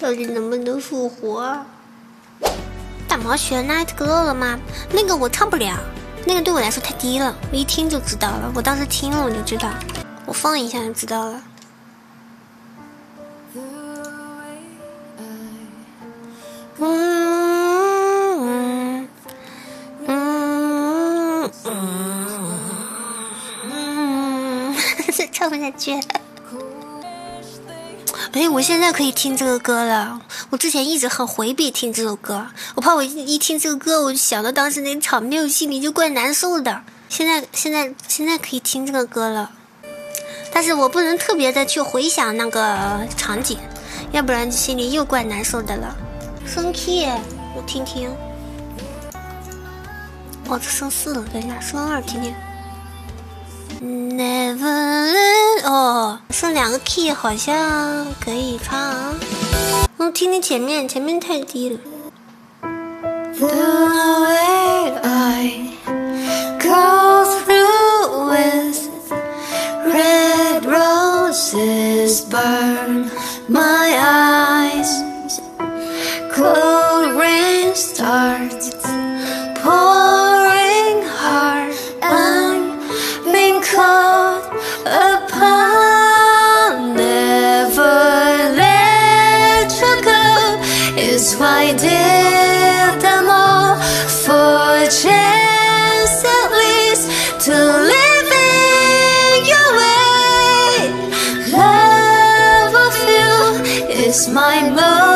到底能不能复活？大毛学 Night Glow 了吗？那个我唱不了，那个对我来说太低了，我一听就知道了。我当时听了我就知道，我放一下就知道了。嗯嗯嗯嗯，唱不下去。哎，我现在可以听这个歌了。我之前一直很回避听这首歌，我怕我一听这个歌，我就想到当时那场面，我心里就怪难受的。现在，现在，现在可以听这个歌了，但是我不能特别的去回想那个场景，要不然心里又怪难受的了。升 key，我听听。哦，这升四了，等一下，升二听听。Never 哦，剩两个 key 好像可以唱。我听听前面，前面太低了。I did them all for a chance at least to live in your way. Love of you is my most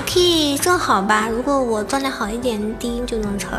可以正好吧？如果我状态好一点，低音就能成。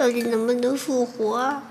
到底能不能复活？